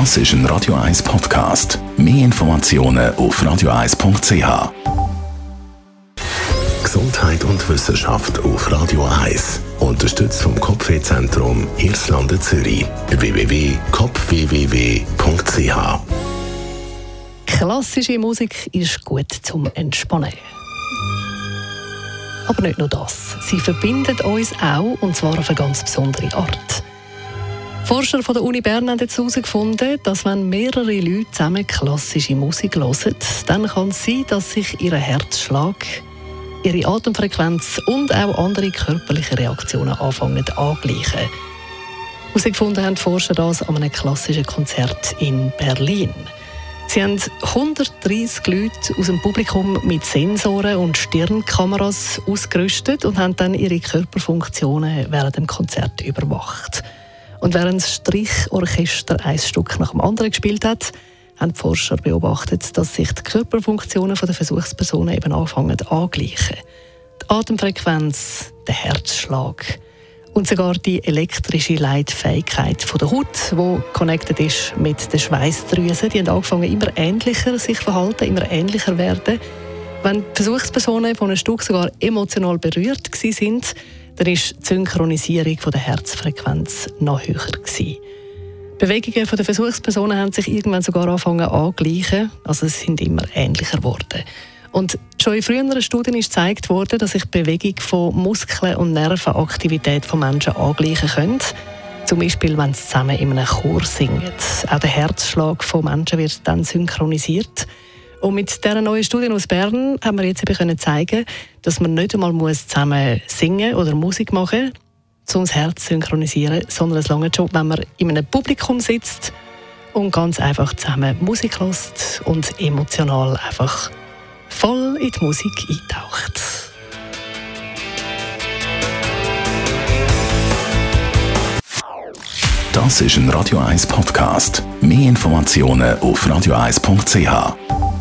Das ist ein Radio 1 Podcast. Mehr Informationen auf radio1.ch. Gesundheit und Wissenschaft auf Radio 1. Unterstützt vom Kopfwehzentrum Irlande Zürich. www.kopfwww.ch Klassische Musik ist gut zum Entspannen. Aber nicht nur das. Sie verbindet uns auch, und zwar auf eine ganz besondere Art. Forscher von der Uni Bern haben jetzt herausgefunden, dass wenn mehrere Leute zusammen klassische Musik hören, dann kann es sein, dass sich ihr Herzschlag, ihre Atemfrequenz und auch andere körperliche Reaktionen anfangen angleichen. Herausgefunden haben die Forscher das an einem klassischen Konzert in Berlin. Sie haben 130 Leute aus dem Publikum mit Sensoren und Stirnkameras ausgerüstet und haben dann ihre Körperfunktionen während dem Konzert überwacht. Und während das Strichorchester ein Stück nach dem anderen gespielt hat, haben die Forscher beobachtet, dass sich die Körperfunktionen der Versuchspersonen eben anfangen angleichen. Die Atemfrequenz, der Herzschlag und sogar die elektrische Leitfähigkeit der Haut, die connected ist mit den Schweißdrüsen, die haben angefangen immer ähnlicher sich verhalten, immer ähnlicher werden. Wenn die Versuchspersonen von einem Stück sogar emotional berührt sind, dann war die Synchronisierung der Herzfrequenz noch höher. Gewesen. Bewegungen der Versuchspersonen haben sich irgendwann sogar angefangen angleichen, also es sind immer ähnlicher geworden. Und schon in früheren Studien ist gezeigt worden, dass sich die Bewegung von Muskeln und Nervenaktivität von Menschen angleichen können. Zum Beispiel, wenn sie zusammen in einem Chor singen. Auch der Herzschlag von Menschen wird dann synchronisiert. Und mit dieser neuen Studie aus Bern haben wir jetzt eben können zeigen, dass man nicht einmal muss zusammen singen oder Musik machen muss, um das Herz zu synchronisieren, sondern es lange schon, wenn man in einem Publikum sitzt und ganz einfach zusammen Musik hört und emotional einfach voll in die Musik eintaucht. Das ist ein Radio 1 Podcast. Mehr Informationen auf radio1.ch.